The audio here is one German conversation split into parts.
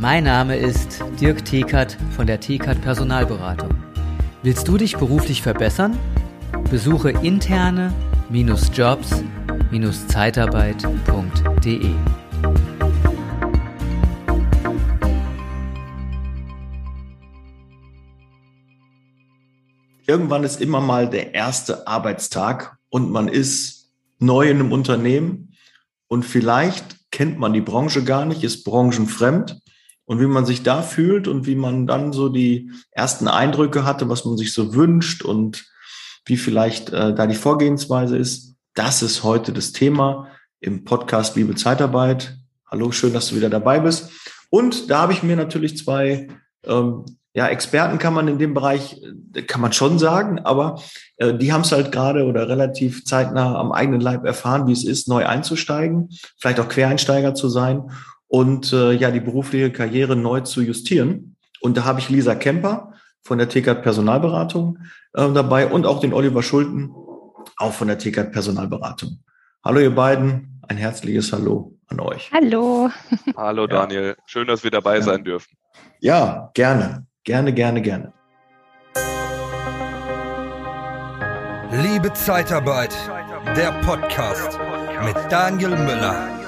Mein Name ist Dirk Thekert von der Thekert Personalberatung. Willst du dich beruflich verbessern? Besuche interne-jobs-zeitarbeit.de. Irgendwann ist immer mal der erste Arbeitstag und man ist neu in einem Unternehmen und vielleicht kennt man die Branche gar nicht, ist branchenfremd. Und wie man sich da fühlt und wie man dann so die ersten Eindrücke hatte, was man sich so wünscht und wie vielleicht äh, da die Vorgehensweise ist, das ist heute das Thema im Podcast Liebe Zeitarbeit. Hallo, schön, dass du wieder dabei bist. Und da habe ich mir natürlich zwei ähm, ja, Experten kann man in dem Bereich, äh, kann man schon sagen, aber äh, die haben es halt gerade oder relativ zeitnah am eigenen Leib erfahren, wie es ist, neu einzusteigen, vielleicht auch Quereinsteiger zu sein und äh, ja, die berufliche Karriere neu zu justieren. Und da habe ich Lisa Kemper von der TKAT Personalberatung äh, dabei und auch den Oliver Schulten, auch von der TKAT Personalberatung. Hallo ihr beiden, ein herzliches Hallo an euch. Hallo. Hallo Daniel, schön, dass wir dabei ja. sein dürfen. Ja, gerne. Gerne, gerne, gerne. Liebe Zeitarbeit, der Podcast mit Daniel Müller.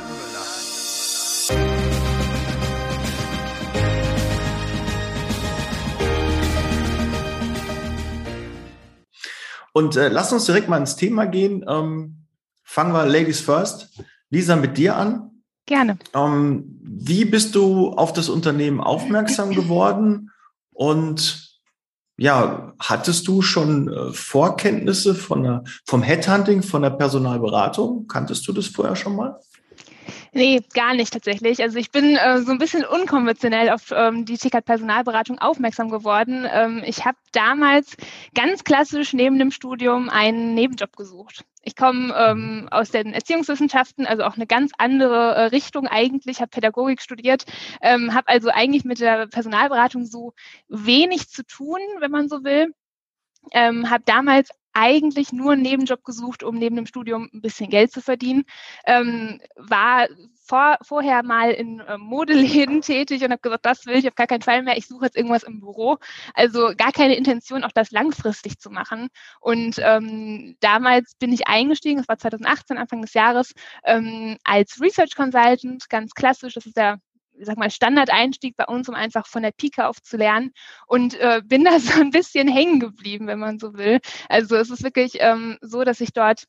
Und äh, lass uns direkt mal ins Thema gehen. Ähm, fangen wir Ladies First. Lisa, mit dir an. Gerne. Ähm, wie bist du auf das Unternehmen aufmerksam geworden? Und ja, hattest du schon äh, Vorkenntnisse von der, vom Headhunting, von der Personalberatung? Kanntest du das vorher schon mal? Nee, gar nicht tatsächlich. Also ich bin äh, so ein bisschen unkonventionell auf ähm, die TKAT Personalberatung aufmerksam geworden. Ähm, ich habe damals ganz klassisch neben dem Studium einen Nebenjob gesucht. Ich komme ähm, aus den Erziehungswissenschaften, also auch eine ganz andere äh, Richtung eigentlich, habe Pädagogik studiert, ähm, habe also eigentlich mit der Personalberatung so wenig zu tun, wenn man so will. Ähm, habe damals eigentlich nur einen Nebenjob gesucht, um neben dem Studium ein bisschen Geld zu verdienen. Ähm, war vor, vorher mal in äh, Modeläden tätig und habe gesagt, das will ich auf gar keinen Fall mehr. Ich suche jetzt irgendwas im Büro. Also gar keine Intention, auch das langfristig zu machen. Und ähm, damals bin ich eingestiegen, das war 2018, Anfang des Jahres, ähm, als Research Consultant, ganz klassisch. Das ist ich sag mal, Standardeinstieg bei uns, um einfach von der Pike auf zu lernen und äh, bin da so ein bisschen hängen geblieben, wenn man so will. Also es ist wirklich ähm, so, dass ich dort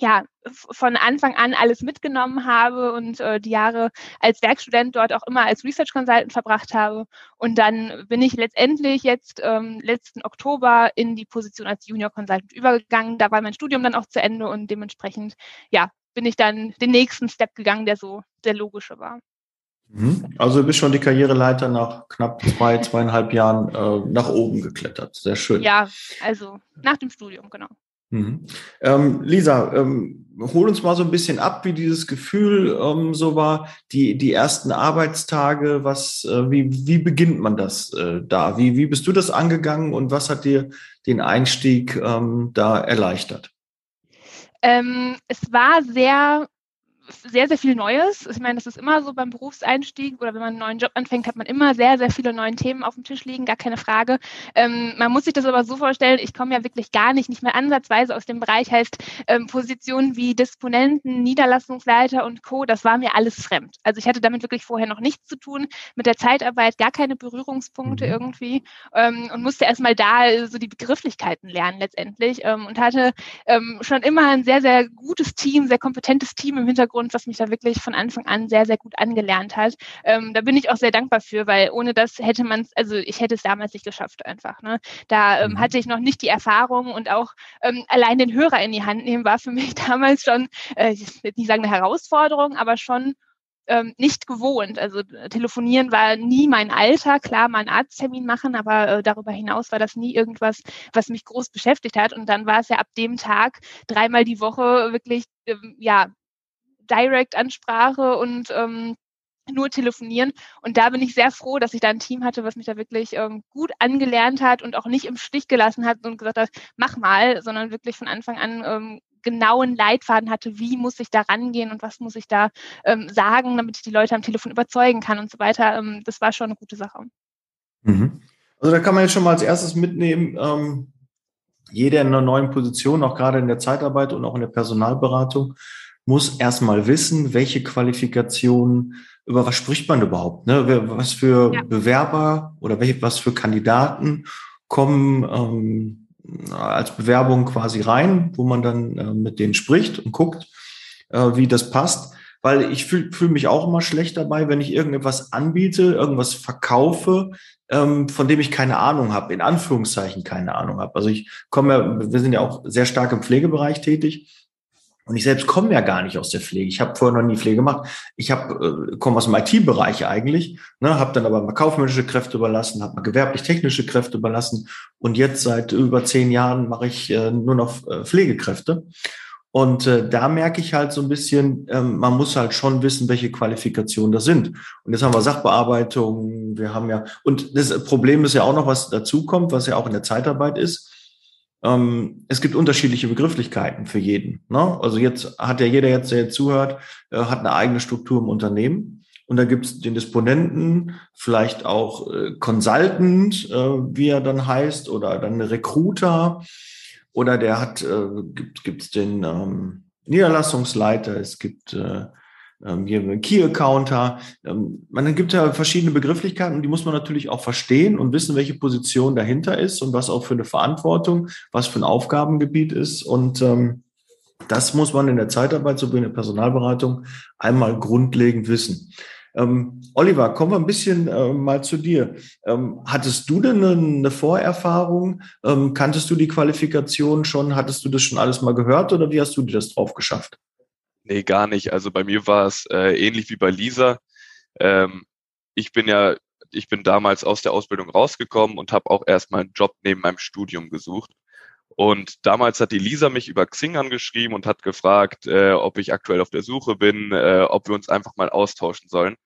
ja, von Anfang an alles mitgenommen habe und äh, die Jahre als Werkstudent dort auch immer als Research Consultant verbracht habe. Und dann bin ich letztendlich jetzt ähm, letzten Oktober in die Position als Junior Consultant übergegangen. Da war mein Studium dann auch zu Ende und dementsprechend, ja, bin ich dann den nächsten Step gegangen, der so der logische war. Mhm. Also du bist schon die Karriereleiter nach knapp zwei, zweieinhalb Jahren äh, nach oben geklettert. Sehr schön. Ja, also nach dem Studium, genau. Mhm. Ähm, Lisa, ähm, hol uns mal so ein bisschen ab, wie dieses Gefühl ähm, so war, die, die ersten Arbeitstage, was, äh, wie, wie beginnt man das äh, da? Wie, wie bist du das angegangen und was hat dir den Einstieg ähm, da erleichtert? Ähm, es war sehr sehr, sehr viel Neues. Ich meine, das ist immer so beim Berufseinstieg oder wenn man einen neuen Job anfängt, hat man immer sehr, sehr viele neue Themen auf dem Tisch liegen, gar keine Frage. Ähm, man muss sich das aber so vorstellen, ich komme ja wirklich gar nicht, nicht mehr ansatzweise aus dem Bereich, heißt ähm, Positionen wie Disponenten, Niederlassungsleiter und Co., das war mir alles fremd. Also ich hatte damit wirklich vorher noch nichts zu tun, mit der Zeitarbeit gar keine Berührungspunkte mhm. irgendwie ähm, und musste erstmal da so die Begrifflichkeiten lernen letztendlich ähm, und hatte ähm, schon immer ein sehr, sehr gutes Team, sehr kompetentes Team im Hintergrund Hintergrund, was mich da wirklich von Anfang an sehr, sehr gut angelernt hat. Ähm, da bin ich auch sehr dankbar für, weil ohne das hätte man es, also ich hätte es damals nicht geschafft einfach. Ne? Da ähm, mhm. hatte ich noch nicht die Erfahrung und auch ähm, allein den Hörer in die Hand nehmen war für mich damals schon, äh, ich will nicht sagen eine Herausforderung, aber schon ähm, nicht gewohnt. Also äh, telefonieren war nie mein Alter. Klar, mal einen Arzttermin machen, aber äh, darüber hinaus war das nie irgendwas, was mich groß beschäftigt hat. Und dann war es ja ab dem Tag dreimal die Woche wirklich, ähm, ja, Direct-Ansprache und ähm, nur telefonieren. Und da bin ich sehr froh, dass ich da ein Team hatte, was mich da wirklich ähm, gut angelernt hat und auch nicht im Stich gelassen hat und gesagt hat, mach mal, sondern wirklich von Anfang an ähm, genauen Leitfaden hatte, wie muss ich da rangehen und was muss ich da ähm, sagen, damit ich die Leute am Telefon überzeugen kann und so weiter. Ähm, das war schon eine gute Sache. Mhm. Also da kann man jetzt schon mal als erstes mitnehmen, ähm, jeder in einer neuen Position, auch gerade in der Zeitarbeit und auch in der Personalberatung, muss erstmal wissen, welche Qualifikationen, über was spricht man überhaupt, ne? was für ja. Bewerber oder welche, was für Kandidaten kommen ähm, als Bewerbung quasi rein, wo man dann äh, mit denen spricht und guckt, äh, wie das passt. Weil ich fühle fühl mich auch immer schlecht dabei, wenn ich irgendetwas anbiete, irgendwas verkaufe, ähm, von dem ich keine Ahnung habe, in Anführungszeichen keine Ahnung habe. Also ich komme ja, wir sind ja auch sehr stark im Pflegebereich tätig und ich selbst komme ja gar nicht aus der Pflege. Ich habe vorher noch nie Pflege gemacht. Ich habe äh, komme aus dem IT-Bereich eigentlich, ne, habe dann aber mal kaufmännische Kräfte überlassen, habe mal gewerblich-technische Kräfte überlassen und jetzt seit über zehn Jahren mache ich äh, nur noch äh, Pflegekräfte. Und äh, da merke ich halt so ein bisschen, ähm, man muss halt schon wissen, welche Qualifikationen das sind. Und jetzt haben wir Sachbearbeitung, wir haben ja, und das Problem ist ja auch noch, was dazukommt, was ja auch in der Zeitarbeit ist ähm, es gibt unterschiedliche Begrifflichkeiten für jeden. Ne? Also jetzt hat ja jeder jetzt, der jetzt zuhört, äh, hat eine eigene Struktur im Unternehmen. Und da gibt es den Disponenten, vielleicht auch äh, Consultant, äh, wie er dann heißt, oder dann Recruiter. Oder der hat, äh, gibt es den ähm, Niederlassungsleiter, es gibt äh, ähm, hier einen Key-Accounter. Ähm, man gibt ja verschiedene Begrifflichkeiten und die muss man natürlich auch verstehen und wissen, welche Position dahinter ist und was auch für eine Verantwortung, was für ein Aufgabengebiet ist. Und ähm, das muss man in der Zeitarbeit sowie in der Personalberatung einmal grundlegend wissen. Ähm, Oliver, kommen wir ein bisschen mal zu dir. Hattest du denn eine, Vorerfahrung? Kanntest du die Qualifikation schon? Hattest du das schon alles mal gehört oder wie hast du dir das drauf geschafft? Nee, gar nicht. Also bei mir war es äh, ähnlich wie bei Lisa. Ähm, ich bin ja, ich bin damals aus der Ausbildung rausgekommen und habe auch erstmal einen Job neben meinem Studium gesucht. Und damals hat die Lisa mich über Xing angeschrieben und hat gefragt, äh, ob ich aktuell auf der Suche bin, äh, ob wir uns einfach mal austauschen sollen.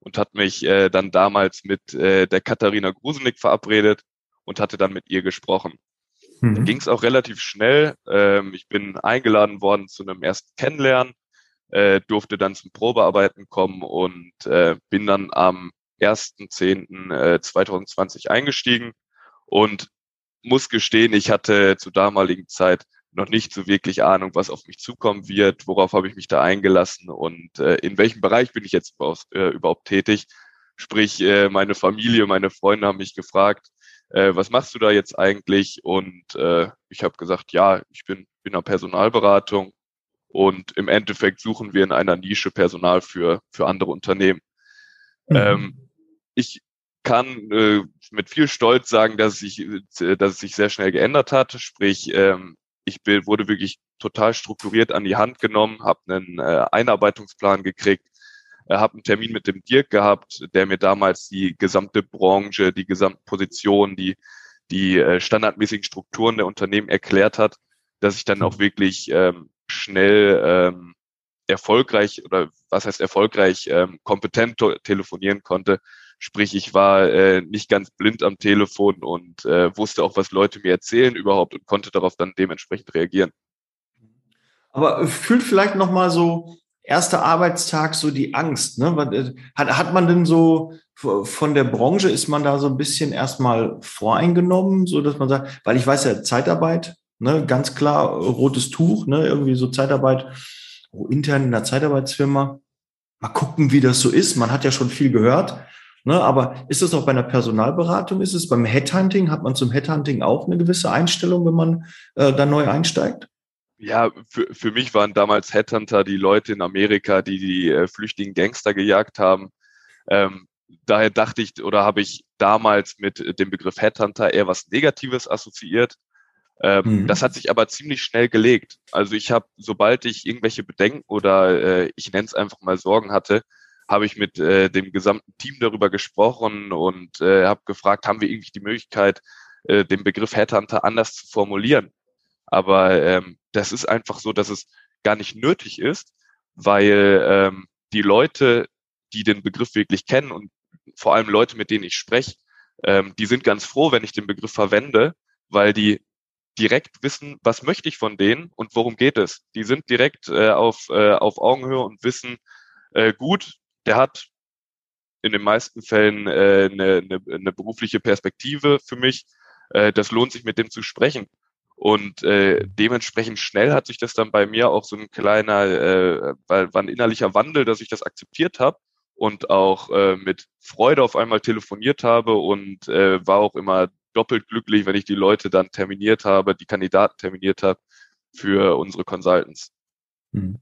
Und hat mich äh, dann damals mit äh, der Katharina Grusenick verabredet und hatte dann mit ihr gesprochen. Mhm. Da ging es auch relativ schnell. Ähm, ich bin eingeladen worden zu einem ersten Kennenlernen äh, durfte dann zum Probearbeiten kommen und äh, bin dann am 1.10.2020 äh, eingestiegen und muss gestehen, ich hatte zur damaligen Zeit noch nicht so wirklich Ahnung, was auf mich zukommen wird, worauf habe ich mich da eingelassen und äh, in welchem Bereich bin ich jetzt überhaupt, äh, überhaupt tätig. Sprich, äh, meine Familie, meine Freunde haben mich gefragt, äh, was machst du da jetzt eigentlich? Und äh, ich habe gesagt, ja, ich bin, bin in der Personalberatung und im Endeffekt suchen wir in einer Nische Personal für, für andere Unternehmen. Mhm. Ähm, ich kann äh, mit viel Stolz sagen, dass es sich, äh, dass es sich sehr schnell geändert hat. Sprich, ähm, ich bin, wurde wirklich total strukturiert an die Hand genommen, habe einen äh, Einarbeitungsplan gekriegt, äh, habe einen Termin mit dem Dirk gehabt, der mir damals die gesamte Branche, die gesamte Position, die die äh, standardmäßigen Strukturen der Unternehmen erklärt hat, dass ich dann auch mhm. wirklich ähm, schnell ähm, erfolgreich oder was heißt erfolgreich ähm, kompetent telefonieren konnte. Sprich, ich war äh, nicht ganz blind am Telefon und äh, wusste auch, was Leute mir erzählen überhaupt und konnte darauf dann dementsprechend reagieren. Aber fühlt vielleicht noch mal so erster Arbeitstag so die Angst. Ne? Äh, hat, hat man denn so von der Branche ist man da so ein bisschen erstmal voreingenommen, so dass man sagt, weil ich weiß ja Zeitarbeit Ne, ganz klar, rotes Tuch, ne, irgendwie so Zeitarbeit, oh, intern in der Zeitarbeitsfirma. Mal gucken, wie das so ist. Man hat ja schon viel gehört. Ne, aber ist das auch bei einer Personalberatung? Ist es beim Headhunting? Hat man zum Headhunting auch eine gewisse Einstellung, wenn man äh, da neu einsteigt? Ja, für, für mich waren damals Headhunter die Leute in Amerika, die die äh, flüchtigen Gangster gejagt haben. Ähm, daher dachte ich oder habe ich damals mit dem Begriff Headhunter eher was Negatives assoziiert. Ähm, mhm. Das hat sich aber ziemlich schnell gelegt. Also ich habe, sobald ich irgendwelche Bedenken oder äh, ich nenne es einfach mal Sorgen hatte, habe ich mit äh, dem gesamten Team darüber gesprochen und äh, habe gefragt, haben wir irgendwie die Möglichkeit, äh, den Begriff Headhunter anders zu formulieren. Aber ähm, das ist einfach so, dass es gar nicht nötig ist, weil ähm, die Leute, die den Begriff wirklich kennen und vor allem Leute, mit denen ich spreche, ähm, die sind ganz froh, wenn ich den Begriff verwende, weil die direkt wissen, was möchte ich von denen und worum geht es. Die sind direkt äh, auf, äh, auf Augenhöhe und wissen, äh, gut, der hat in den meisten Fällen äh, eine, eine, eine berufliche Perspektive für mich. Äh, das lohnt sich, mit dem zu sprechen. Und äh, dementsprechend schnell hat sich das dann bei mir auch so ein kleiner, äh, war, war ein innerlicher Wandel, dass ich das akzeptiert habe und auch äh, mit Freude auf einmal telefoniert habe und äh, war auch immer doppelt glücklich, wenn ich die Leute dann terminiert habe, die Kandidaten terminiert habe für unsere Consultants. Hm.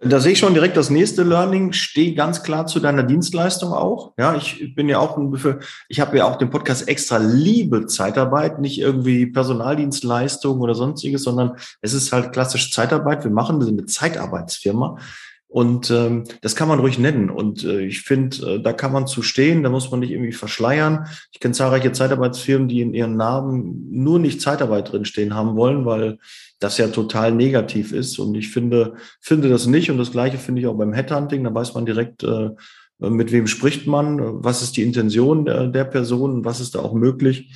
Da sehe ich schon direkt das nächste Learning. Steh ganz klar zu deiner Dienstleistung auch. Ja, ich bin ja auch ein bisschen, ich habe ja auch den Podcast extra Liebe Zeitarbeit, nicht irgendwie Personaldienstleistung oder sonstiges, sondern es ist halt klassisch Zeitarbeit. Wir machen, wir sind eine Zeitarbeitsfirma. Und ähm, das kann man ruhig nennen. Und äh, ich finde, äh, da kann man zu stehen, da muss man nicht irgendwie verschleiern. Ich kenne zahlreiche Zeitarbeitsfirmen, die in ihren Namen nur nicht Zeitarbeit drinstehen haben wollen, weil das ja total negativ ist. Und ich finde, finde das nicht. Und das Gleiche finde ich auch beim Headhunting. Da weiß man direkt, äh, mit wem spricht man, was ist die Intention der, der Person, was ist da auch möglich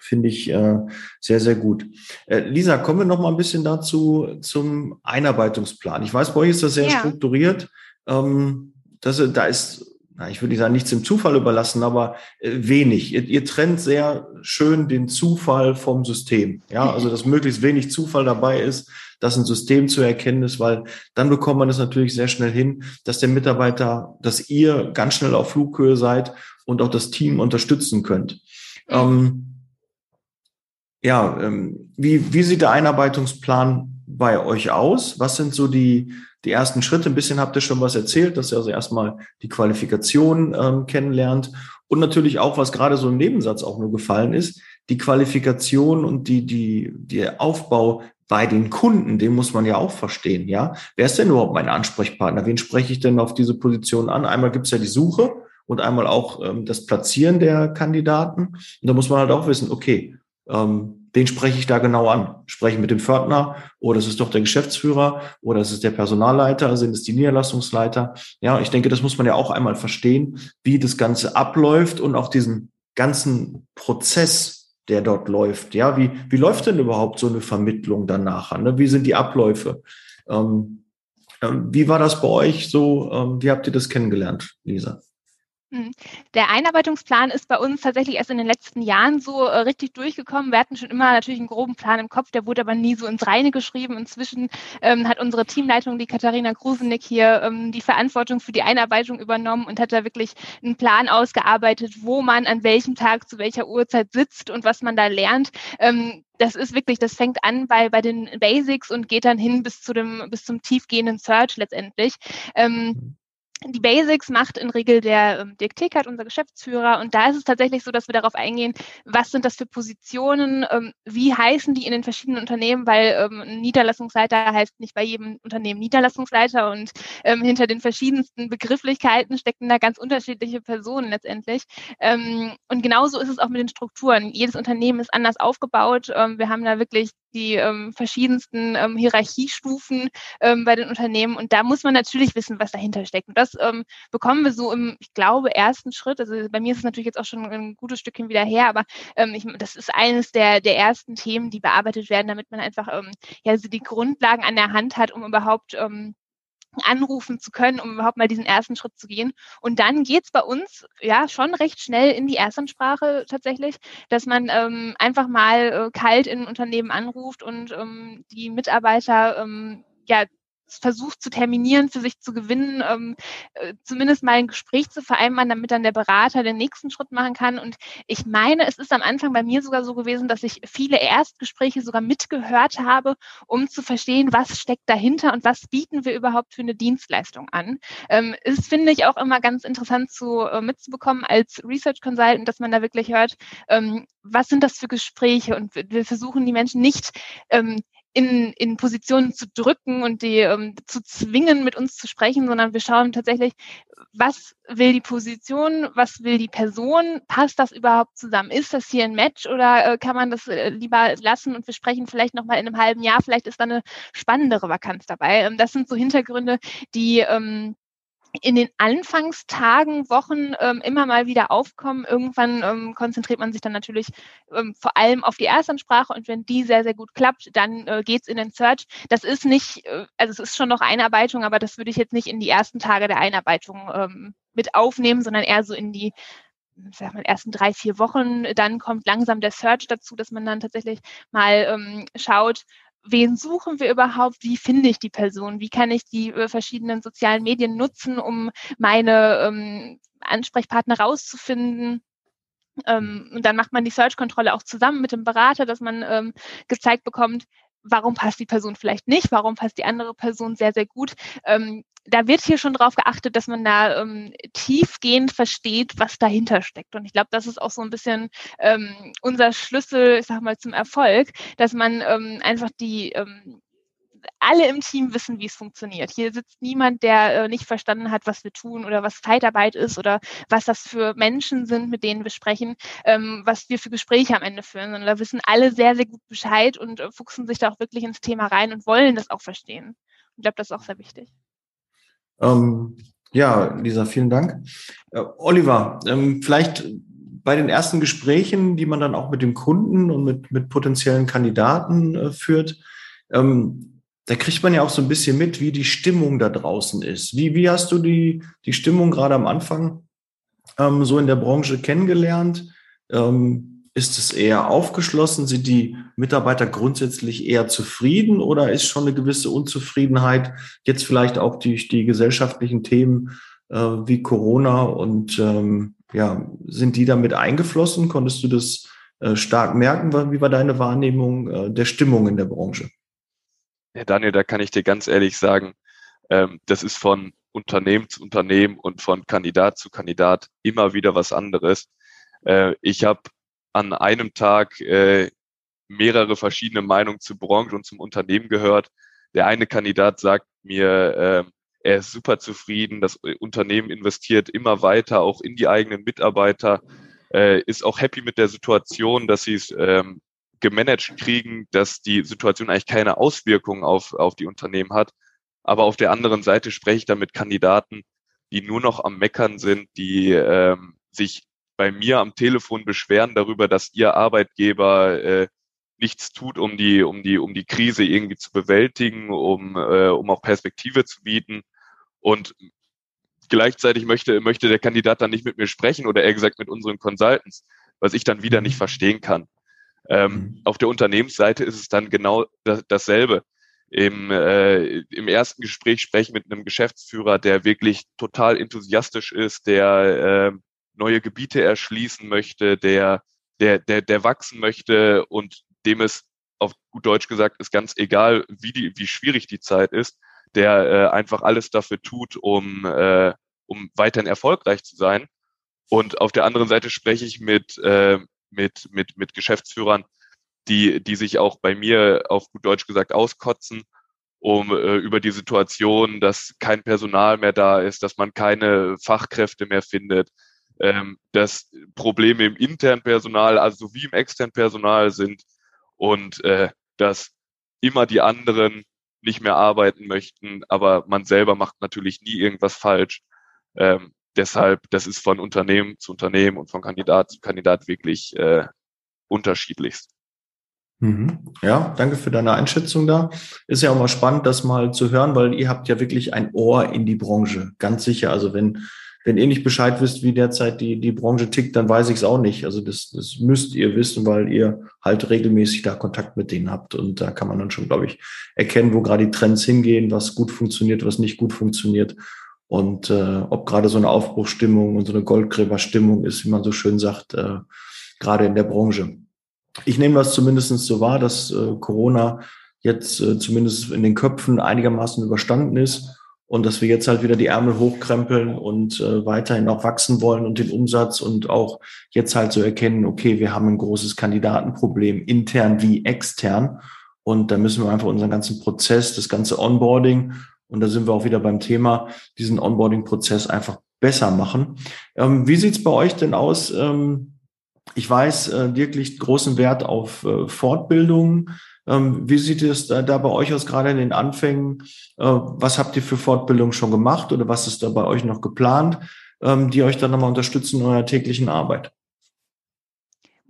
finde ich äh, sehr, sehr gut. Äh, Lisa, kommen wir noch mal ein bisschen dazu zum Einarbeitungsplan. Ich weiß, bei euch ist das sehr ja. strukturiert. Ähm, das, da ist, na, ich würde nicht sagen, nichts im Zufall überlassen, aber äh, wenig. Ihr, ihr trennt sehr schön den Zufall vom System. Ja, also dass möglichst wenig Zufall dabei ist, dass ein System zu erkennen ist, weil dann bekommt man es natürlich sehr schnell hin, dass der Mitarbeiter, dass ihr ganz schnell auf Flughöhe seid und auch das Team unterstützen könnt. Ähm, ja, ähm, wie, wie sieht der Einarbeitungsplan bei euch aus? Was sind so die, die ersten Schritte? Ein bisschen habt ihr schon was erzählt, dass ihr also erstmal die Qualifikation ähm, kennenlernt und natürlich auch, was gerade so im Nebensatz auch nur gefallen ist, die Qualifikation und die, die, der Aufbau bei den Kunden, den muss man ja auch verstehen, ja. Wer ist denn überhaupt mein Ansprechpartner? Wen spreche ich denn auf diese Position an? Einmal gibt es ja die Suche und einmal auch ähm, das Platzieren der Kandidaten. Und da muss man halt auch wissen, okay, ähm, den spreche ich da genau an. Spreche mit dem Pförtner oder es ist doch der Geschäftsführer oder es ist der Personalleiter, sind es die Niederlassungsleiter. Ja, ich denke, das muss man ja auch einmal verstehen, wie das Ganze abläuft und auch diesen ganzen Prozess, der dort läuft. Ja, wie, wie läuft denn überhaupt so eine Vermittlung danach? Ne? Wie sind die Abläufe? Ähm, ähm, wie war das bei euch so? Ähm, wie habt ihr das kennengelernt, Lisa? Hm. Der Einarbeitungsplan ist bei uns tatsächlich erst in den letzten Jahren so äh, richtig durchgekommen. Wir hatten schon immer natürlich einen groben Plan im Kopf, der wurde aber nie so ins Reine geschrieben. Inzwischen ähm, hat unsere Teamleitung, die Katharina Grusenig hier, ähm, die Verantwortung für die Einarbeitung übernommen und hat da wirklich einen Plan ausgearbeitet, wo man an welchem Tag zu welcher Uhrzeit sitzt und was man da lernt. Ähm, das ist wirklich, das fängt an bei, bei den Basics und geht dann hin bis zu dem, bis zum tiefgehenden Search letztendlich. Ähm, mhm die Basics macht in Regel der ähm, Dirk Tickert, unser Geschäftsführer. Und da ist es tatsächlich so, dass wir darauf eingehen, was sind das für Positionen, ähm, wie heißen die in den verschiedenen Unternehmen, weil ähm, Niederlassungsleiter heißt nicht bei jedem Unternehmen Niederlassungsleiter und ähm, hinter den verschiedensten Begrifflichkeiten stecken da ganz unterschiedliche Personen letztendlich. Ähm, und genauso ist es auch mit den Strukturen. Jedes Unternehmen ist anders aufgebaut. Ähm, wir haben da wirklich die ähm, verschiedensten ähm, Hierarchiestufen ähm, bei den Unternehmen. Und da muss man natürlich wissen, was dahinter steckt. Und das ähm, bekommen wir so im, ich glaube, ersten Schritt. Also bei mir ist es natürlich jetzt auch schon ein gutes Stückchen wieder her, aber ähm, ich, das ist eines der, der ersten Themen, die bearbeitet werden, damit man einfach ähm, ja, also die Grundlagen an der Hand hat, um überhaupt ähm, anrufen zu können, um überhaupt mal diesen ersten Schritt zu gehen. Und dann geht's bei uns ja schon recht schnell in die Erstansprache tatsächlich, dass man ähm, einfach mal äh, kalt in Unternehmen anruft und ähm, die Mitarbeiter ähm, ja versucht zu terminieren, für sich zu gewinnen, ähm, äh, zumindest mal ein Gespräch zu vereinbaren, damit dann der Berater den nächsten Schritt machen kann. Und ich meine, es ist am Anfang bei mir sogar so gewesen, dass ich viele Erstgespräche sogar mitgehört habe, um zu verstehen, was steckt dahinter und was bieten wir überhaupt für eine Dienstleistung an. Ähm, ist, finde ich, auch immer ganz interessant zu, äh, mitzubekommen als Research Consultant, dass man da wirklich hört, ähm, was sind das für Gespräche? Und wir versuchen die Menschen nicht ähm, in, in Positionen zu drücken und die ähm, zu zwingen, mit uns zu sprechen, sondern wir schauen tatsächlich, was will die Position, was will die Person, passt das überhaupt zusammen? Ist das hier ein Match oder äh, kann man das äh, lieber lassen und wir sprechen vielleicht nochmal in einem halben Jahr, vielleicht ist da eine spannendere Vakanz dabei. Ähm, das sind so Hintergründe, die ähm, in den Anfangstagen, Wochen ähm, immer mal wieder aufkommen. Irgendwann ähm, konzentriert man sich dann natürlich ähm, vor allem auf die Erstansprache und wenn die sehr, sehr gut klappt, dann äh, geht's in den Search. Das ist nicht, äh, also es ist schon noch Einarbeitung, aber das würde ich jetzt nicht in die ersten Tage der Einarbeitung ähm, mit aufnehmen, sondern eher so in die sag mal, ersten drei, vier Wochen. Dann kommt langsam der Search dazu, dass man dann tatsächlich mal ähm, schaut, wen suchen wir überhaupt, wie finde ich die Person, wie kann ich die äh, verschiedenen sozialen Medien nutzen, um meine ähm, Ansprechpartner rauszufinden. Ähm, und dann macht man die Search-Kontrolle auch zusammen mit dem Berater, dass man ähm, gezeigt bekommt, warum passt die Person vielleicht nicht, warum passt die andere Person sehr, sehr gut. Ähm, da wird hier schon drauf geachtet, dass man da ähm, tiefgehend versteht, was dahinter steckt. Und ich glaube, das ist auch so ein bisschen ähm, unser Schlüssel, ich sag mal, zum Erfolg, dass man ähm, einfach die ähm, alle im Team wissen, wie es funktioniert. Hier sitzt niemand, der äh, nicht verstanden hat, was wir tun oder was Zeitarbeit ist oder was das für Menschen sind, mit denen wir sprechen, ähm, was wir für Gespräche am Ende führen, sondern da wissen alle sehr, sehr gut Bescheid und äh, fuchsen sich da auch wirklich ins Thema rein und wollen das auch verstehen. Ich glaube, das ist auch sehr wichtig. Ähm, ja, Lisa, vielen Dank. Äh, Oliver, ähm, vielleicht bei den ersten Gesprächen, die man dann auch mit dem Kunden und mit, mit potenziellen Kandidaten äh, führt, ähm, da kriegt man ja auch so ein bisschen mit, wie die Stimmung da draußen ist. Wie, wie hast du die, die Stimmung gerade am Anfang ähm, so in der Branche kennengelernt? Ähm, ist es eher aufgeschlossen? Sind die Mitarbeiter grundsätzlich eher zufrieden oder ist schon eine gewisse Unzufriedenheit jetzt vielleicht auch durch die gesellschaftlichen Themen äh, wie Corona und ähm, ja, sind die damit eingeflossen? Konntest du das äh, stark merken? Wie war deine Wahrnehmung äh, der Stimmung in der Branche? Ja, Daniel, da kann ich dir ganz ehrlich sagen, ähm, das ist von Unternehmen zu Unternehmen und von Kandidat zu Kandidat immer wieder was anderes. Äh, ich habe an einem Tag äh, mehrere verschiedene Meinungen zur Branche und zum Unternehmen gehört. Der eine Kandidat sagt mir, äh, er ist super zufrieden, das Unternehmen investiert immer weiter, auch in die eigenen Mitarbeiter, äh, ist auch happy mit der Situation, dass sie es ähm, gemanagt kriegen, dass die Situation eigentlich keine Auswirkungen auf, auf die Unternehmen hat. Aber auf der anderen Seite spreche ich da mit Kandidaten, die nur noch am Meckern sind, die ähm, sich bei mir am Telefon beschweren darüber, dass ihr Arbeitgeber äh, nichts tut, um die, um die, um die Krise irgendwie zu bewältigen, um, äh, um auch Perspektive zu bieten. Und gleichzeitig möchte, möchte der Kandidat dann nicht mit mir sprechen oder eher gesagt mit unseren Consultants, was ich dann wieder nicht mhm. verstehen kann. Ähm, mhm. Auf der Unternehmensseite ist es dann genau das, dasselbe. Im, äh, Im ersten Gespräch spreche ich mit einem Geschäftsführer, der wirklich total enthusiastisch ist, der äh, neue Gebiete erschließen möchte, der, der, der, der wachsen möchte und dem es auf gut Deutsch gesagt ist ganz egal, wie die, wie schwierig die Zeit ist, der äh, einfach alles dafür tut, um, äh, um weiterhin erfolgreich zu sein. Und auf der anderen Seite spreche ich mit, äh, mit, mit, mit Geschäftsführern, die, die sich auch bei mir auf gut Deutsch gesagt auskotzen, um äh, über die Situation, dass kein Personal mehr da ist, dass man keine Fachkräfte mehr findet, ähm, dass Probleme im internen Personal, also wie im externen Personal sind und äh, dass immer die anderen nicht mehr arbeiten möchten, aber man selber macht natürlich nie irgendwas falsch. Ähm, deshalb, das ist von Unternehmen zu Unternehmen und von Kandidat zu Kandidat wirklich äh, unterschiedlichst. Mhm. Ja, danke für deine Einschätzung da. Ist ja auch mal spannend, das mal zu hören, weil ihr habt ja wirklich ein Ohr in die Branche, ganz sicher. Also wenn wenn ihr nicht Bescheid wisst, wie derzeit die, die Branche tickt, dann weiß ich es auch nicht. Also das, das müsst ihr wissen, weil ihr halt regelmäßig da Kontakt mit denen habt. Und da kann man dann schon, glaube ich, erkennen, wo gerade die Trends hingehen, was gut funktioniert, was nicht gut funktioniert. Und äh, ob gerade so eine Aufbruchstimmung und so eine Goldgräberstimmung ist, wie man so schön sagt, äh, gerade in der Branche. Ich nehme das zumindest so wahr, dass äh, Corona jetzt äh, zumindest in den Köpfen einigermaßen überstanden ist und dass wir jetzt halt wieder die Ärmel hochkrempeln und äh, weiterhin auch wachsen wollen und den Umsatz und auch jetzt halt so erkennen, okay, wir haben ein großes Kandidatenproblem, intern wie extern. Und da müssen wir einfach unseren ganzen Prozess, das ganze Onboarding, und da sind wir auch wieder beim Thema, diesen Onboarding-Prozess einfach besser machen. Ähm, wie sieht's bei euch denn aus? Ähm, ich weiß, äh, Dirk großen Wert auf äh, Fortbildung. Ähm, wie sieht es da, bei euch aus, gerade in den Anfängen? Äh, was habt ihr für Fortbildung schon gemacht oder was ist da bei euch noch geplant, ähm, die euch dann nochmal unterstützen in eurer täglichen Arbeit?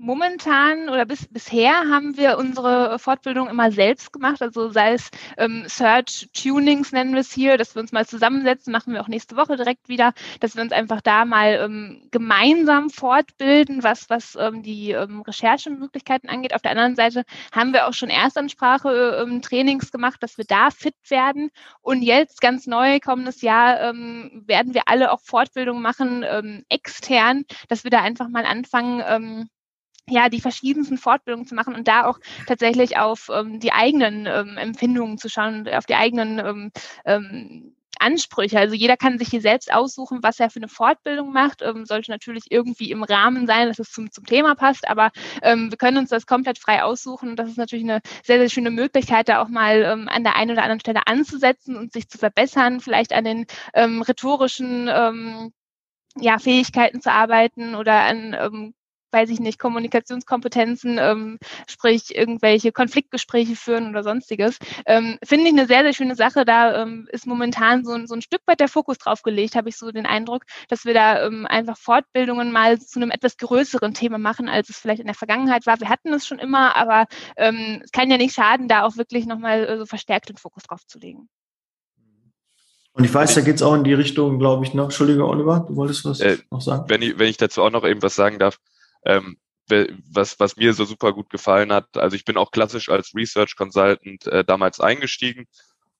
Momentan oder bis, bisher haben wir unsere Fortbildung immer selbst gemacht, also sei es ähm, Search Tunings nennen wir es hier, dass wir uns mal zusammensetzen, machen wir auch nächste Woche direkt wieder, dass wir uns einfach da mal ähm, gemeinsam fortbilden, was, was ähm, die ähm, Recherchemöglichkeiten angeht. Auf der anderen Seite haben wir auch schon Erstansprache ähm, Trainings gemacht, dass wir da fit werden. Und jetzt ganz neu kommendes Jahr ähm, werden wir alle auch Fortbildungen machen, ähm, extern, dass wir da einfach mal anfangen, ähm, ja, die verschiedensten Fortbildungen zu machen und da auch tatsächlich auf ähm, die eigenen ähm, Empfindungen zu schauen, auf die eigenen ähm, ähm, Ansprüche. Also jeder kann sich hier selbst aussuchen, was er für eine Fortbildung macht. Ähm, sollte natürlich irgendwie im Rahmen sein, dass es zum, zum Thema passt, aber ähm, wir können uns das komplett frei aussuchen und das ist natürlich eine sehr, sehr schöne Möglichkeit, da auch mal ähm, an der einen oder anderen Stelle anzusetzen und sich zu verbessern, vielleicht an den ähm, rhetorischen ähm, ja, Fähigkeiten zu arbeiten oder an ähm, weiß ich nicht, Kommunikationskompetenzen, ähm, sprich irgendwelche Konfliktgespräche führen oder sonstiges. Ähm, Finde ich eine sehr, sehr schöne Sache. Da ähm, ist momentan so, so ein Stück weit der Fokus drauf gelegt, habe ich so den Eindruck, dass wir da ähm, einfach Fortbildungen mal zu einem etwas größeren Thema machen, als es vielleicht in der Vergangenheit war. Wir hatten es schon immer, aber ähm, es kann ja nicht schaden, da auch wirklich nochmal äh, so verstärkt den Fokus drauf zu legen. Und ich weiß, da geht es auch in die Richtung, glaube ich, noch. Entschuldige, Oliver, du wolltest was äh, noch sagen? Wenn ich, wenn ich dazu auch noch eben was sagen darf, ähm, was, was mir so super gut gefallen hat. Also ich bin auch klassisch als Research Consultant äh, damals eingestiegen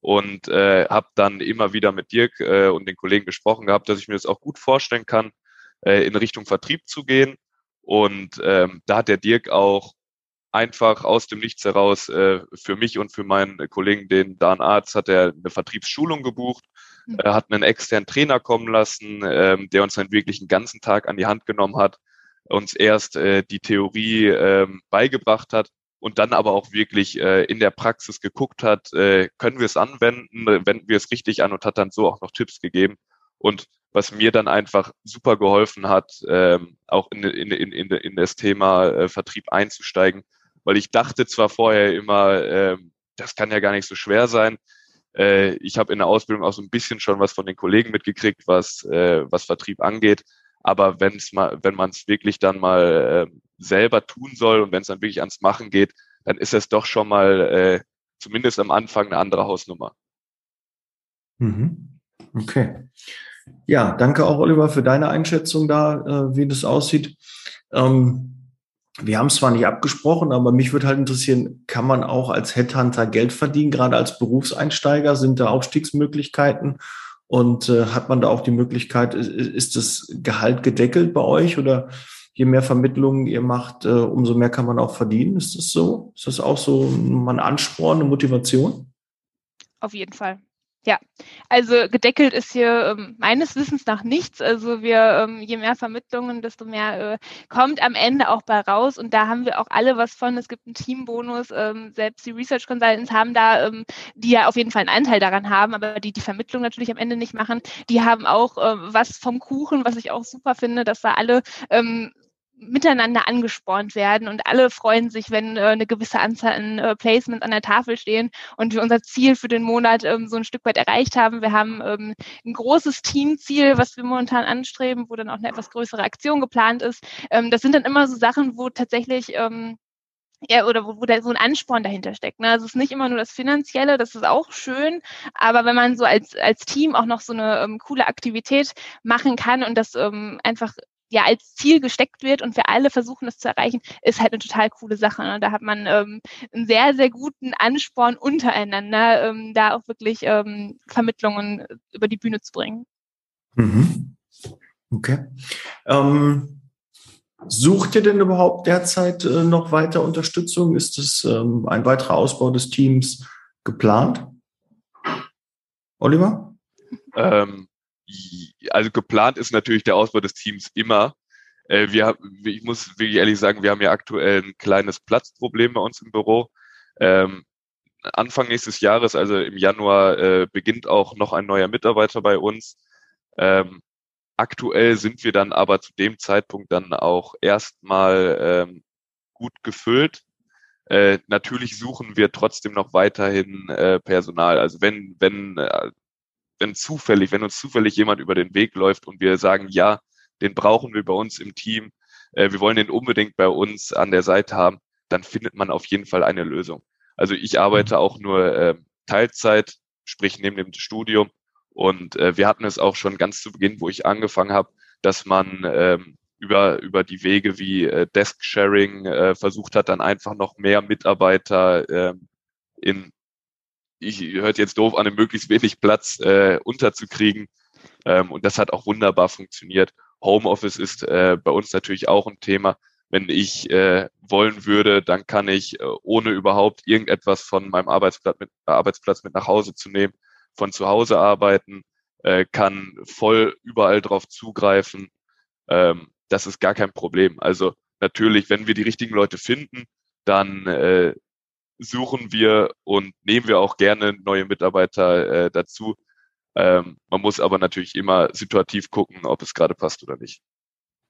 und äh, habe dann immer wieder mit Dirk äh, und den Kollegen gesprochen gehabt, dass ich mir das auch gut vorstellen kann, äh, in Richtung Vertrieb zu gehen. Und ähm, da hat der Dirk auch einfach aus dem Nichts heraus äh, für mich und für meinen Kollegen, den Dan Arzt, hat er eine Vertriebsschulung gebucht, mhm. äh, hat einen externen Trainer kommen lassen, ähm, der uns dann wirklich einen ganzen Tag an die Hand genommen hat uns erst äh, die Theorie ähm, beigebracht hat und dann aber auch wirklich äh, in der Praxis geguckt hat, äh, können wir es anwenden, wenden wir es richtig an und hat dann so auch noch Tipps gegeben. Und was mir dann einfach super geholfen hat, ähm, auch in, in, in, in, in das Thema äh, Vertrieb einzusteigen, weil ich dachte zwar vorher immer, äh, das kann ja gar nicht so schwer sein. Äh, ich habe in der Ausbildung auch so ein bisschen schon was von den Kollegen mitgekriegt, was, äh, was Vertrieb angeht. Aber wenn's mal, wenn man es wirklich dann mal äh, selber tun soll und wenn es dann wirklich ans Machen geht, dann ist es doch schon mal äh, zumindest am Anfang eine andere Hausnummer. Mhm. Okay. Ja, danke auch, Oliver, für deine Einschätzung da, äh, wie das aussieht. Ähm, wir haben es zwar nicht abgesprochen, aber mich würde halt interessieren, kann man auch als Headhunter Geld verdienen, gerade als Berufseinsteiger? Sind da Aufstiegsmöglichkeiten? Und äh, hat man da auch die Möglichkeit, ist, ist das Gehalt gedeckelt bei euch oder je mehr Vermittlungen ihr macht, äh, umso mehr kann man auch verdienen? Ist das so? Ist das auch so ein Ansporn, eine Motivation? Auf jeden Fall. Ja, also gedeckelt ist hier ähm, meines Wissens nach nichts. Also wir, ähm, je mehr Vermittlungen, desto mehr äh, kommt am Ende auch bei raus. Und da haben wir auch alle was von. Es gibt einen Teambonus. Ähm, selbst die Research Consultants haben da, ähm, die ja auf jeden Fall einen Anteil daran haben, aber die die Vermittlung natürlich am Ende nicht machen, die haben auch äh, was vom Kuchen, was ich auch super finde, dass da alle ähm, miteinander angespornt werden und alle freuen sich, wenn äh, eine gewisse Anzahl an äh, Placements an der Tafel stehen und wir unser Ziel für den Monat ähm, so ein Stück weit erreicht haben. Wir haben ähm, ein großes Teamziel, was wir momentan anstreben, wo dann auch eine etwas größere Aktion geplant ist. Ähm, das sind dann immer so Sachen, wo tatsächlich ähm, ja, oder wo, wo da so ein Ansporn dahinter steckt. Ne? Also es ist nicht immer nur das Finanzielle, das ist auch schön, aber wenn man so als, als Team auch noch so eine ähm, coole Aktivität machen kann und das ähm, einfach ja als Ziel gesteckt wird und wir alle versuchen, das zu erreichen, ist halt eine total coole Sache. Ne? Da hat man ähm, einen sehr, sehr guten Ansporn untereinander, ähm, da auch wirklich ähm, Vermittlungen über die Bühne zu bringen. Mhm. Okay. Ähm, sucht ihr denn überhaupt derzeit äh, noch weiter Unterstützung? Ist es ähm, ein weiterer Ausbau des Teams geplant? Oliver? Ähm, also geplant ist natürlich der Ausbau des Teams immer. Äh, wir, ich muss wirklich ehrlich sagen, wir haben ja aktuell ein kleines Platzproblem bei uns im Büro. Ähm, Anfang nächstes Jahres, also im Januar, äh, beginnt auch noch ein neuer Mitarbeiter bei uns. Ähm, aktuell sind wir dann aber zu dem Zeitpunkt dann auch erstmal ähm, gut gefüllt. Äh, natürlich suchen wir trotzdem noch weiterhin äh, Personal. Also wenn, wenn, äh, wenn zufällig, wenn uns zufällig jemand über den Weg läuft und wir sagen, ja, den brauchen wir bei uns im Team, äh, wir wollen den unbedingt bei uns an der Seite haben, dann findet man auf jeden Fall eine Lösung. Also ich arbeite auch nur äh, Teilzeit, sprich neben dem Studium. Und äh, wir hatten es auch schon ganz zu Beginn, wo ich angefangen habe, dass man ähm, über, über die Wege wie äh, Desk-Sharing äh, versucht hat, dann einfach noch mehr Mitarbeiter äh, in, ich hört jetzt doof an, möglichst wenig Platz äh, unterzukriegen. Ähm, und das hat auch wunderbar funktioniert. Homeoffice ist äh, bei uns natürlich auch ein Thema. Wenn ich äh, wollen würde, dann kann ich, äh, ohne überhaupt irgendetwas von meinem Arbeitsplatz mit, äh, Arbeitsplatz mit nach Hause zu nehmen, von zu Hause arbeiten, äh, kann voll überall drauf zugreifen. Ähm, das ist gar kein Problem. Also natürlich, wenn wir die richtigen Leute finden, dann äh, suchen wir und nehmen wir auch gerne neue Mitarbeiter äh, dazu. Ähm, man muss aber natürlich immer situativ gucken, ob es gerade passt oder nicht.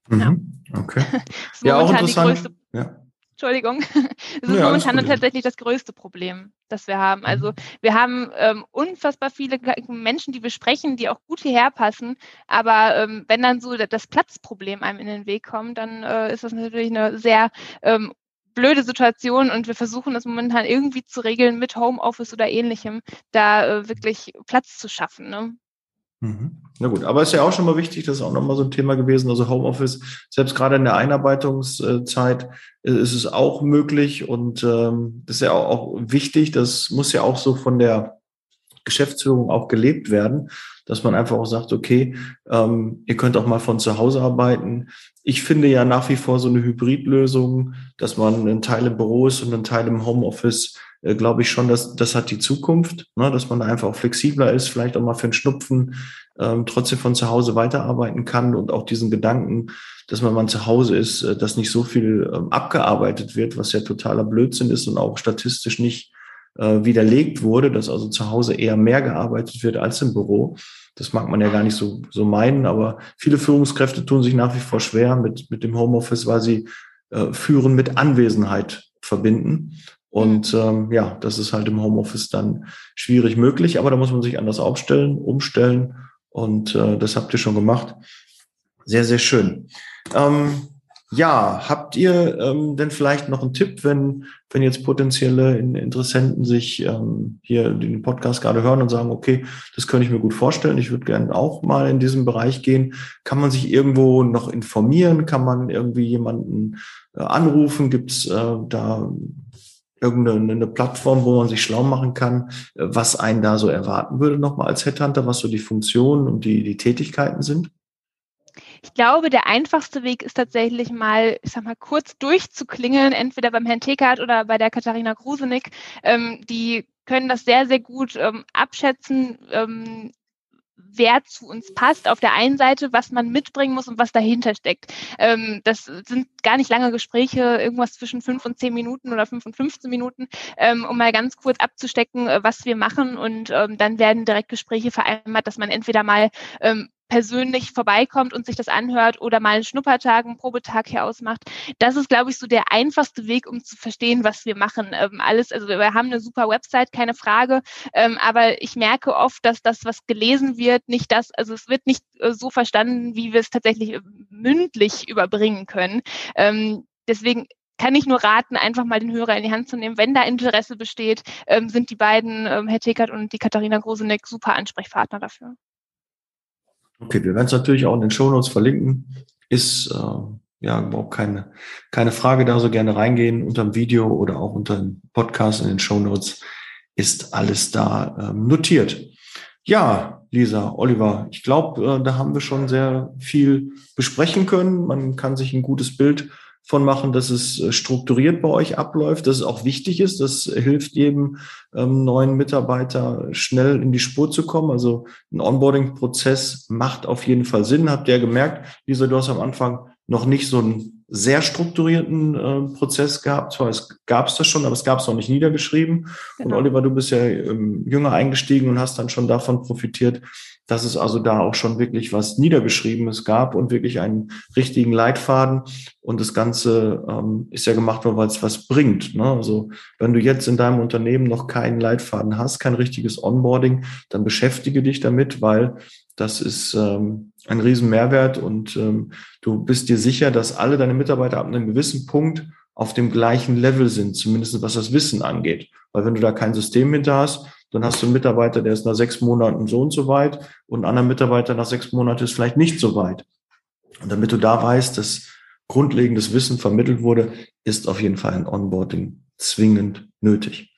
Mhm. Okay. ja, auch interessant. Ja. Entschuldigung. Das ist ja, momentan tatsächlich das größte Problem, das wir haben. Also mhm. wir haben ähm, unfassbar viele Menschen, die wir sprechen, die auch gut hierher passen. Aber ähm, wenn dann so das Platzproblem einem in den Weg kommt, dann äh, ist das natürlich eine sehr ähm, blöde Situation und wir versuchen das momentan irgendwie zu regeln mit Homeoffice oder ähnlichem, da äh, wirklich Platz zu schaffen. Ne? Mhm. Na gut, aber ist ja auch schon mal wichtig, das ist auch nochmal so ein Thema gewesen. Also Homeoffice, selbst gerade in der Einarbeitungszeit äh, ist es auch möglich und ähm, ist ja auch wichtig. Das muss ja auch so von der Geschäftsführung auch gelebt werden, dass man einfach auch sagt, okay, ähm, ihr könnt auch mal von zu Hause arbeiten. Ich finde ja nach wie vor so eine Hybridlösung, dass man einen Teil im Büro ist und einen Teil im Homeoffice äh, glaube ich schon, dass das hat die Zukunft, ne, dass man einfach auch flexibler ist, vielleicht auch mal für einen Schnupfen ähm, trotzdem von zu Hause weiterarbeiten kann und auch diesen Gedanken, dass man mal zu Hause ist, äh, dass nicht so viel ähm, abgearbeitet wird, was ja totaler Blödsinn ist und auch statistisch nicht äh, widerlegt wurde, dass also zu Hause eher mehr gearbeitet wird als im Büro. Das mag man ja gar nicht so, so meinen, aber viele Führungskräfte tun sich nach wie vor schwer mit, mit dem Homeoffice, weil sie äh, Führen mit Anwesenheit verbinden. Und mhm. ähm, ja, das ist halt im Homeoffice dann schwierig möglich, aber da muss man sich anders aufstellen, umstellen und äh, das habt ihr schon gemacht. Sehr, sehr schön. Ähm, ja, habt ihr ähm, denn vielleicht noch einen Tipp, wenn, wenn jetzt potenzielle Interessenten sich ähm, hier den Podcast gerade hören und sagen, okay, das könnte ich mir gut vorstellen, ich würde gerne auch mal in diesem Bereich gehen. Kann man sich irgendwo noch informieren? Kann man irgendwie jemanden äh, anrufen? Gibt es äh, da irgendeine eine Plattform, wo man sich schlau machen kann, was einen da so erwarten würde nochmal als Headhunter, was so die Funktionen und die, die Tätigkeiten sind? Ich glaube, der einfachste Weg ist tatsächlich mal, ich sag mal, kurz durchzuklingeln, entweder beim Herrn Tekert oder bei der Katharina Grusenig. Ähm, die können das sehr, sehr gut ähm, abschätzen, ähm, wer zu uns passt. Auf der einen Seite, was man mitbringen muss und was dahinter steckt. Ähm, das sind gar nicht lange Gespräche, irgendwas zwischen fünf und zehn Minuten oder fünf und 15 Minuten, ähm, um mal ganz kurz abzustecken, äh, was wir machen. Und ähm, dann werden direkt Gespräche vereinbart, dass man entweder mal ähm, persönlich vorbeikommt und sich das anhört oder mal einen Schnuppertag, einen Probetag hier ausmacht. Das ist, glaube ich, so der einfachste Weg, um zu verstehen, was wir machen. Ähm, alles, also wir haben eine super Website, keine Frage, ähm, aber ich merke oft, dass das, was gelesen wird, nicht das, also es wird nicht äh, so verstanden, wie wir es tatsächlich äh, mündlich überbringen können. Ähm, deswegen kann ich nur raten, einfach mal den Hörer in die Hand zu nehmen. Wenn da Interesse besteht, ähm, sind die beiden, ähm, Herr Tekert und die Katharina Groseneck, super Ansprechpartner dafür. Okay, wir werden es natürlich auch in den Shownotes verlinken. Ist äh, ja überhaupt keine, keine Frage da, so gerne reingehen unter dem Video oder auch unter dem Podcast in den Shownotes ist alles da ähm, notiert. Ja, Lisa, Oliver, ich glaube, äh, da haben wir schon sehr viel besprechen können. Man kann sich ein gutes Bild von machen, dass es äh, strukturiert bei euch abläuft, dass es auch wichtig ist. Das hilft jedem ähm, neuen Mitarbeiter schnell in die Spur zu kommen. Also ein Onboarding-Prozess macht auf jeden Fall Sinn. Habt ihr gemerkt, Lisa, du hast am Anfang noch nicht so einen sehr strukturierten äh, Prozess gehabt. Zwar gab es das schon, aber es gab es noch nicht niedergeschrieben. Genau. Und Oliver, du bist ja ähm, jünger eingestiegen und hast dann schon davon profitiert, dass es also da auch schon wirklich was Niedergeschriebenes gab und wirklich einen richtigen Leitfaden. Und das Ganze ähm, ist ja gemacht worden, weil es was bringt. Ne? Also wenn du jetzt in deinem Unternehmen noch keinen Leitfaden hast, kein richtiges Onboarding, dann beschäftige dich damit, weil das ist ähm, ein riesen Mehrwert und ähm, du bist dir sicher, dass alle deine Mitarbeiter ab einem gewissen Punkt auf dem gleichen Level sind, zumindest was das Wissen angeht. Weil wenn du da kein System hinter hast, dann hast du einen Mitarbeiter, der ist nach sechs Monaten so und so weit und ein anderer Mitarbeiter nach sechs Monaten ist vielleicht nicht so weit. Und damit du da weißt, dass grundlegendes Wissen vermittelt wurde, ist auf jeden Fall ein Onboarding zwingend nötig.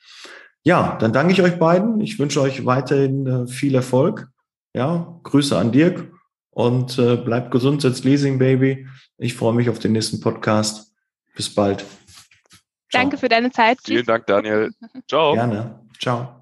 Ja, dann danke ich euch beiden. Ich wünsche euch weiterhin äh, viel Erfolg. Ja, Grüße an Dirk und äh, bleibt gesund, setzt Leasing Baby. Ich freue mich auf den nächsten Podcast. Bis bald. Ciao. Danke für deine Zeit. Vielen Dank, Daniel. Ciao. Gerne. Ciao.